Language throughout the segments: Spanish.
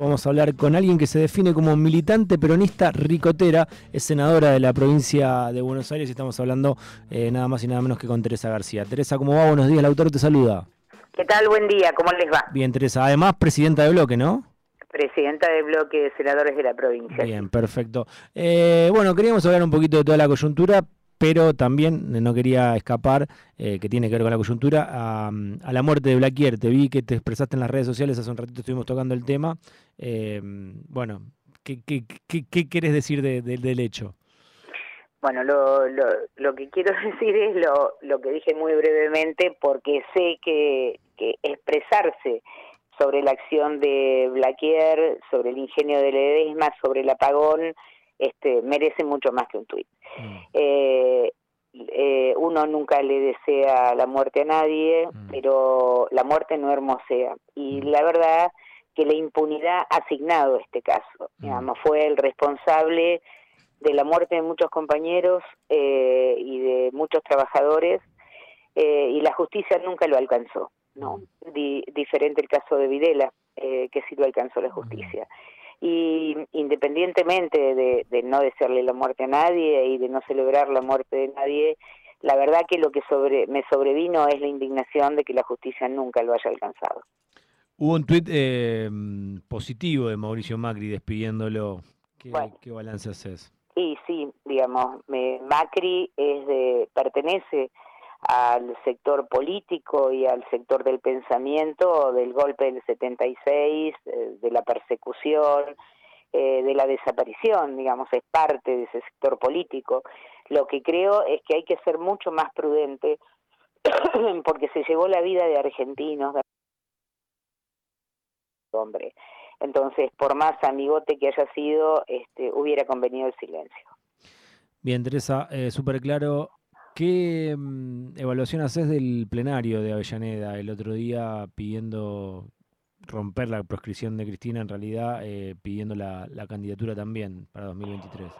Vamos a hablar con alguien que se define como militante peronista ricotera, es senadora de la provincia de Buenos Aires y estamos hablando eh, nada más y nada menos que con Teresa García. Teresa, ¿cómo va? Buenos días, el autor te saluda. ¿Qué tal? Buen día, ¿cómo les va? Bien, Teresa. Además, presidenta de bloque, ¿no? Presidenta de bloque de senadores de la provincia. Bien, perfecto. Eh, bueno, queríamos hablar un poquito de toda la coyuntura, pero también no quería escapar, eh, que tiene que ver con la coyuntura, a, la muerte de Blaquier. Te vi que te expresaste en las redes sociales, hace un ratito estuvimos tocando el tema. Eh, bueno, ¿qué, qué, qué, querés decir del hecho? Bueno, lo, lo, lo, que quiero decir es lo, lo que dije muy brevemente, porque sé que, que expresarse sobre la acción de Blaquier, sobre el ingenio de Ledesma, sobre el apagón, este, merece mucho más que un tuit. Mm. Eh, eh, uno nunca le desea la muerte a nadie, mm. pero la muerte no hermosea. Y mm. la verdad que la impunidad ha asignado este caso. Digamos, fue el responsable de la muerte de muchos compañeros eh, y de muchos trabajadores y la justicia nunca lo alcanzó. no Diferente el caso de Videla, que sí lo alcanzó la justicia y independientemente de, no desearle la muerte a nadie y de no celebrar la muerte de nadie, la verdad que lo que sobre, me sobrevino es la indignación de que la justicia nunca lo haya alcanzado. Hubo un tuit eh, positivo de Mauricio Macri despidiéndolo. ¿Qué, ¿qué balance haces? Sí, sí, digamos, Macri es de, pertenece al sector político y al sector del pensamiento del golpe del 76, eh, de la persecución, eh, de la desaparición, digamos, es parte de ese sector político. Lo que creo es que hay que ser mucho más prudente porque se llevó la vida de argentinos, de hombre. Entonces, por más amigote que haya sido, este, hubiera convenido el silencio. Bien, Teresa, eh, súper claro. ¿Qué mm, evaluación haces del plenario de Avellaneda el otro día pidiendo romper la proscripción de Cristina, en realidad eh, pidiendo la, candidatura también para 2023?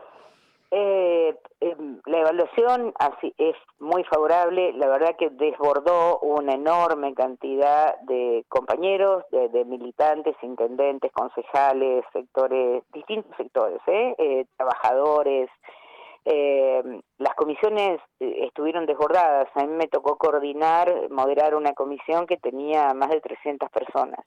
Eh, em, la evaluación así es muy favorable, la verdad que desbordó una enorme cantidad de compañeros, de, militantes, intendentes, concejales, sectores, distintos sectores, ¿eh? eh trabajadores, eh, las comisiones eh, estuvieron desbordadas. A mí me tocó coordinar, moderar una comisión que tenía más de 300 personas.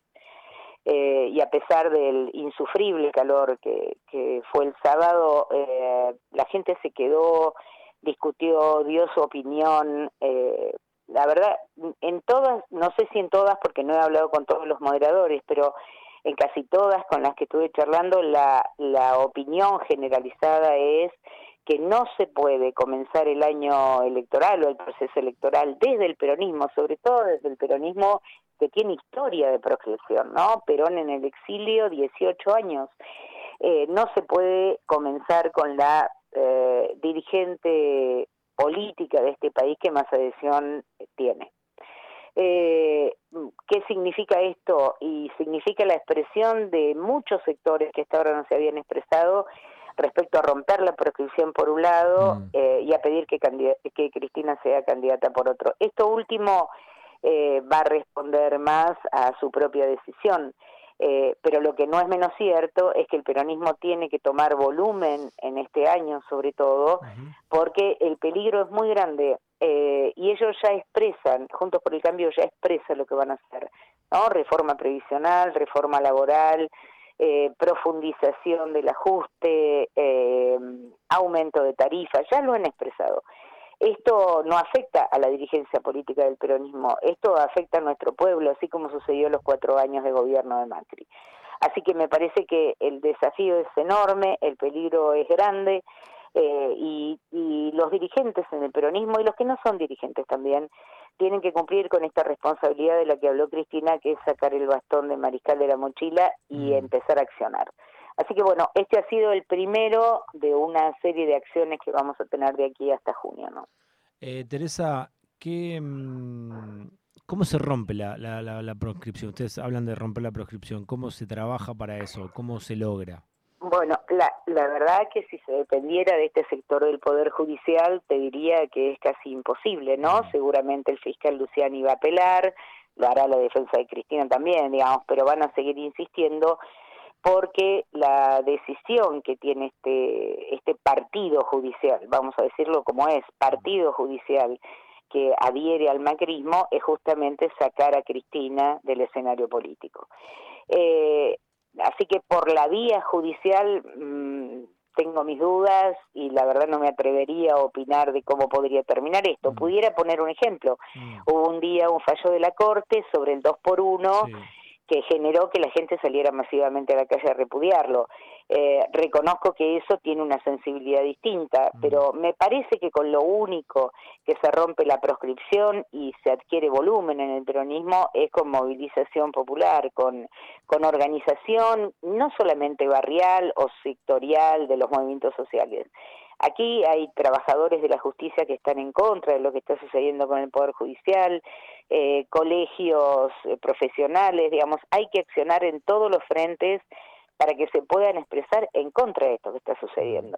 Eh, y a pesar del insufrible calor que, que fue el sábado, eh, la gente se quedó, discutió, dio su opinión. Eh, la verdad, en todas, no sé si en todas, porque no he hablado con todos los moderadores, pero en casi todas con las que estuve charlando, la, la opinión generalizada es que no se puede comenzar el año electoral o el proceso electoral desde el peronismo, sobre todo desde el peronismo que tiene historia de proscripción, ¿no? Perón en el exilio, 18 años. Eh, no se puede comenzar con la eh, dirigente política de este país que más adhesión tiene. Eh, ¿Qué significa esto? Y significa la expresión de muchos sectores que hasta ahora no se habían expresado respecto a romper la proscripción por un lado mm. eh, y a pedir que, que Cristina sea candidata por otro. Esto último eh, va a responder más a su propia decisión. Eh, pero lo que no es menos cierto es que el peronismo tiene que tomar volumen en este año, sobre todo, porque el peligro es muy grande y ellos ya expresan, Juntos por el Cambio ya expresa lo que van a hacer, ¿no? Reforma previsional, reforma laboral, eh, profundización del ajuste, eh, aumento de tarifas, ya lo han expresado. Esto no afecta a la dirigencia política del peronismo, esto afecta a nuestro pueblo, así como sucedió los cuatro años de gobierno de Macri. Así que me parece que el desafío es enorme, el peligro es grande eh, y, y los dirigentes en el peronismo y los que no son dirigentes también tienen que cumplir con esta responsabilidad de la que habló Cristina, que es sacar el bastón de mariscal de la mochila y mm. empezar a accionar. Así que bueno, este ha sido el primero de una serie de acciones que vamos a tener de aquí hasta junio, ¿no? Eh, Teresa, ¿qué, mm, ¿cómo se rompe la, la, la proscripción? Ustedes hablan de romper la proscripción. ¿Cómo se trabaja para eso? ¿Cómo se logra? Bueno, la, la verdad que si se dependiera de este sector del Poder Judicial, te diría que es casi imposible, ¿no? Seguramente el fiscal Luciani va a apelar, lo hará la defensa de Cristina también, digamos, pero van a seguir insistiendo porque la decisión que tiene este, este partido judicial, vamos a decirlo como es, partido judicial, que adhiere al macrismo es justamente sacar a Cristina del escenario político. Eh, que por la vía judicial mm, tengo mis dudas y la verdad no me atrevería a opinar de cómo podría terminar esto. Mm. Pudiera poner un ejemplo. Mm. Hubo un día un fallo de la Corte sobre el 2 por 1 que generó que la gente saliera masivamente a la calle a repudiarlo. Eh, reconozco que eso tiene una sensibilidad distinta, mm. pero me parece que con lo único que se rompe la proscripción y se adquiere volumen en el peronismo es con movilización popular, con, con organización no solamente barrial o sectorial de los movimientos sociales. Aquí hay trabajadores de la justicia que están en contra de lo que está sucediendo con el Poder Judicial, eh, colegios eh, profesionales, digamos, hay que accionar en todos los frentes para que se puedan expresar en contra de esto que está sucediendo.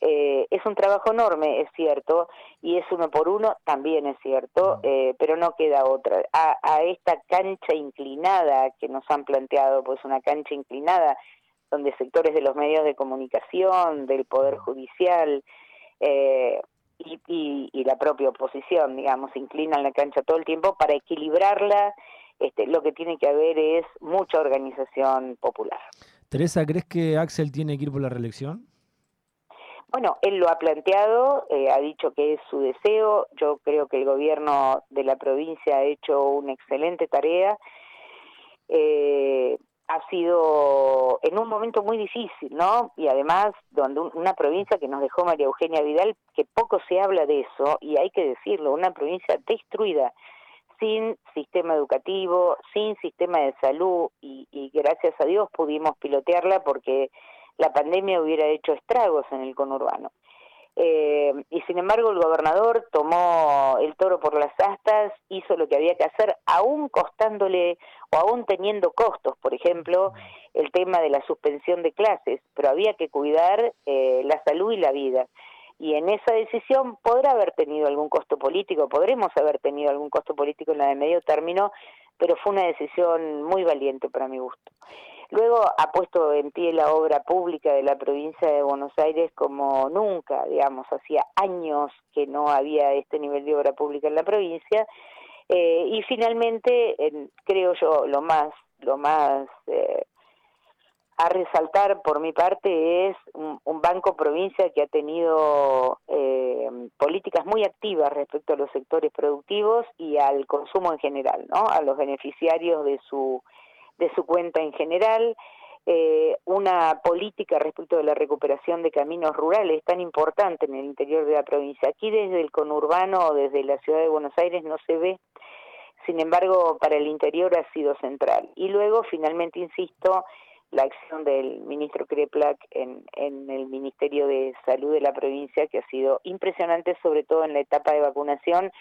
Eh, es un trabajo enorme, es cierto, y es uno por uno, también es cierto, pero no queda otra. A, a, esta cancha inclinada que nos han planteado, pues una cancha inclinada donde sectores de los medios de comunicación, del Poder Judicial eh, y, la propia oposición, digamos, inclinan la cancha todo el tiempo para equilibrarla. Este, lo que tiene que haber es mucha organización popular. Teresa, ¿crees que Axel tiene que ir por la reelección? Bueno, él lo ha planteado, eh, ha dicho que es su deseo. Yo creo que el gobierno de la provincia ha hecho una excelente tarea. Eh, sido en un momento muy difícil, ¿no? Y además, donde una provincia que nos dejó María Eugenia Vidal, que poco se habla de eso, y hay que decirlo, una provincia destruida, sin sistema educativo, sin sistema de salud, y, y gracias a Dios pudimos pilotearla porque la pandemia hubiera hecho estragos en el conurbano. Eh, y sin embargo el gobernador tomó el toro por las astas, hizo lo que había que hacer, aún costándole o aún teniendo costos, por ejemplo, el tema de la suspensión de clases, pero había que cuidar eh, la salud y la vida. Y en esa decisión podrá haber tenido algún costo político, podremos haber tenido algún costo político en la de medio término, pero fue una decisión muy valiente para mi gusto. Luego ha puesto en pie la obra pública de la provincia de Buenos Aires como nunca, digamos, hacía años que no había este nivel de obra pública en la provincia. Eh, y finalmente, creo yo, lo más, lo más eh, a resaltar por mi parte es un, banco provincia que ha tenido eh, políticas muy activas respecto a los sectores productivos y al consumo en general, ¿no? A los beneficiarios de su de su cuenta en general, eh, una política respecto de la recuperación de caminos rurales tan importante en el interior de la provincia. Aquí desde el conurbano o desde la ciudad de Buenos Aires no se ve, sin embargo para el interior ha sido central. Y luego, finalmente, insisto, la acción del ministro Kreplak en, en el Ministerio de Salud de la provincia, que ha sido impresionante, sobre todo en la etapa de vacunación,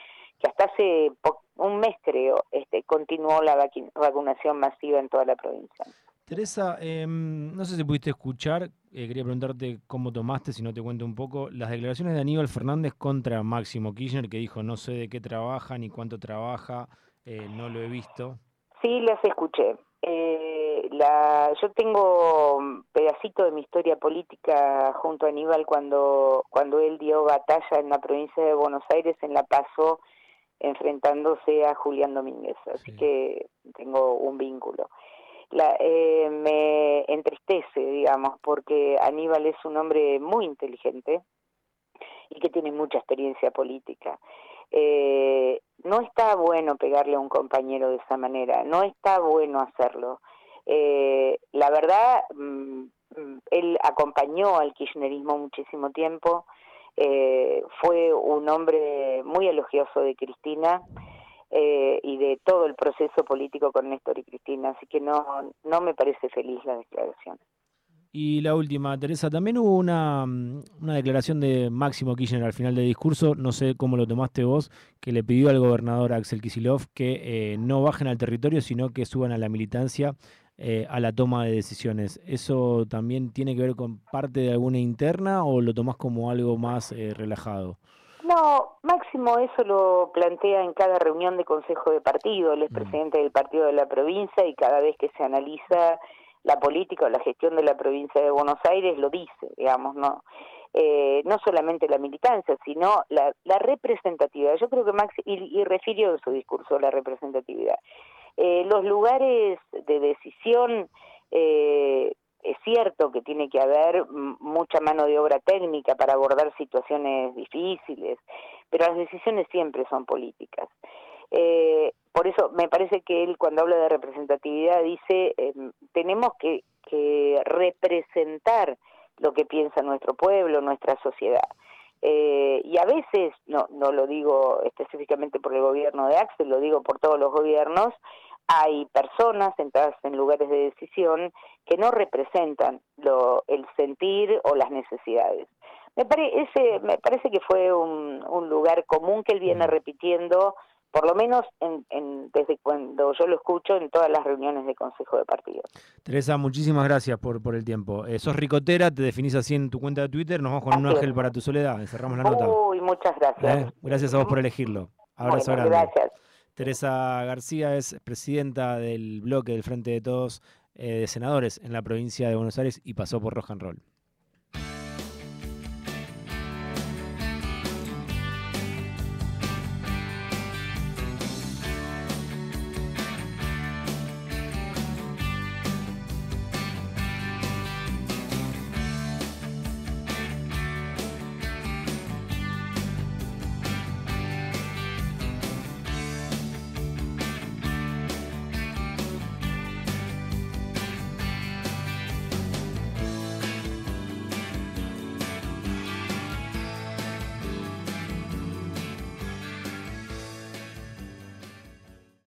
que hasta hace un mes creo este, continuó la vacunación masiva en toda la provincia. Teresa, em, no sé si pudiste escuchar, eh, quería preguntarte cómo tomaste, si no te cuento un poco, las declaraciones de Aníbal Fernández contra Máximo Kirchner, que dijo no sé de qué trabaja ni cuánto trabaja, eh, no lo he visto. Sí, las escuché. Eh, la, yo tengo un pedacito de mi historia política junto a Aníbal cuando, cuando él dio batalla en la provincia de Buenos Aires, en La Paso, enfrentándose a Julián Domínguez, así que tengo un vínculo. La, eh, me entristece, digamos, porque Aníbal es un hombre muy inteligente y que tiene mucha experiencia política. Eh, no está bueno pegarle a un compañero de esa manera, no está bueno hacerlo. Eh, la verdad, mm, mm, él acompañó al kirchnerismo muchísimo tiempo, eh, fue un hombre muy elogioso de Cristina eh, y de todo el proceso político con Néstor y Cristina, así que no, no me parece feliz la declaración. Y la última, Teresa, también hubo una, una, declaración de Máximo Kirchner al final del discurso, no sé cómo lo tomaste vos, que le pidió al gobernador Axel Kisilov que eh, no bajen al territorio, sino que suban a la militancia eh, a la toma de decisiones. ¿Eso también tiene que ver con parte de alguna interna o lo tomás como algo más eh, relajado? No, Máximo eso lo plantea en cada reunión de consejo de partido, él es mm. presidente del partido de la provincia y cada vez que se analiza la política o la gestión de la provincia de Buenos Aires lo dice, digamos, no eh, no solamente la militancia, sino la, representatividad. Yo creo que Max, y, y refirió en su discurso la representatividad. Eh, los lugares de decisión, eh, es cierto que tiene que haber mucha mano de obra técnica para abordar situaciones difíciles, pero las decisiones siempre son políticas. por eso me parece que él cuando habla de representatividad dice, tenemos que representar lo que piensa nuestro pueblo, nuestra sociedad. Eh, y a veces, no, no lo digo específicamente por el gobierno de Axel, lo digo por todos los gobiernos, hay personas sentadas en lugares de decisión que no representan lo, el sentir o las necesidades. Me, parece, me parece que fue un, un lugar común que él viene repitiendo por lo menos en, desde cuando yo lo escucho en todas las reuniones de consejo de partido. Teresa, muchísimas gracias por, por el tiempo. Eh, sos ricotera, te definís así en tu cuenta de Twitter, nos vamos con un ángel para tu soledad, cerramos la nota. Uy, muchas gracias. Eh, gracias a vos por elegirlo. Abrazo grande. Gracias. Teresa García es presidenta del bloque del Frente de Todos eh, de Senadores en la provincia de Buenos Aires y pasó por Rock and Roll.